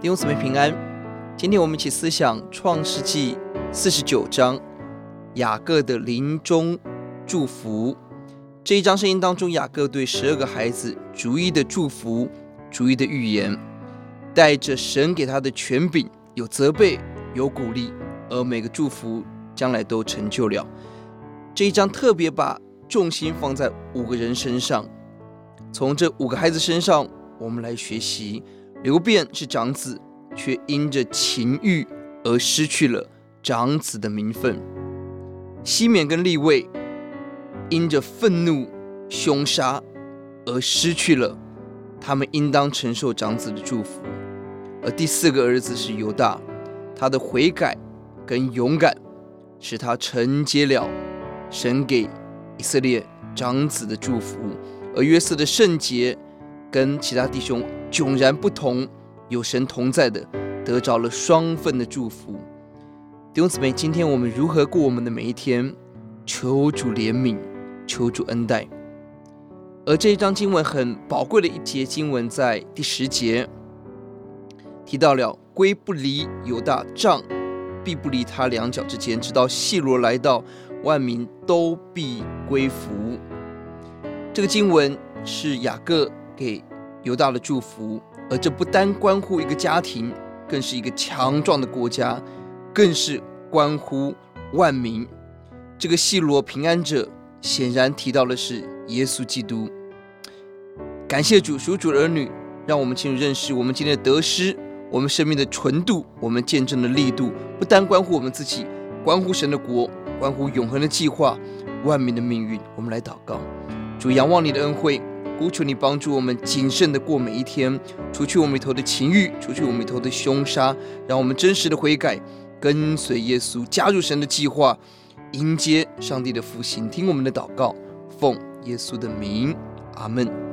弟兄姊妹平安，今天我们一起思想创世纪四十九章雅各的临终祝福。这一章圣经当中，雅各对十二个孩子逐一的祝福，逐一的预言，带着神给他的权柄，有责备，有鼓励，而每个祝福将来都成就了。这一章特别把重心放在五个人身上，从这五个孩子身上，我们来学习。流便是长子，却因着情欲而失去了长子的名分；西缅跟利未因着愤怒凶杀而失去了他们应当承受长子的祝福；而第四个儿子是犹大，他的悔改跟勇敢使他承接了神给以色列长子的祝福；而约瑟的圣洁跟其他弟兄。迥然不同，有神同在的，得着了双份的祝福。弟兄姊妹，今天我们如何过我们的每一天？求主怜悯，求主恩待。而这一章经文很宝贵的一节经文，在第十节提到了：圭不离犹大，杖必不离他两脚之间，直到细罗来到，万民都必归服。这个经文是雅各给。犹大的祝福，而这不单关乎一个家庭，更是一个强壮的国家，更是关乎万民。这个细罗平安者，显然提到的是耶稣基督。感谢主，属主的儿女，让我们进入认识我们今天的得失，我们生命的纯度，我们见证的力度，不单关乎我们自己，关乎神的国，关乎永恒的计划，万民的命运。我们来祷告，主仰望你的恩惠。呼求你帮助我们谨慎的过每一天，除去我们里头的情欲，除去我们里头的凶杀，让我们真实的悔改，跟随耶稣，加入神的计划，迎接上帝的复兴。听我们的祷告，奉耶稣的名，阿门。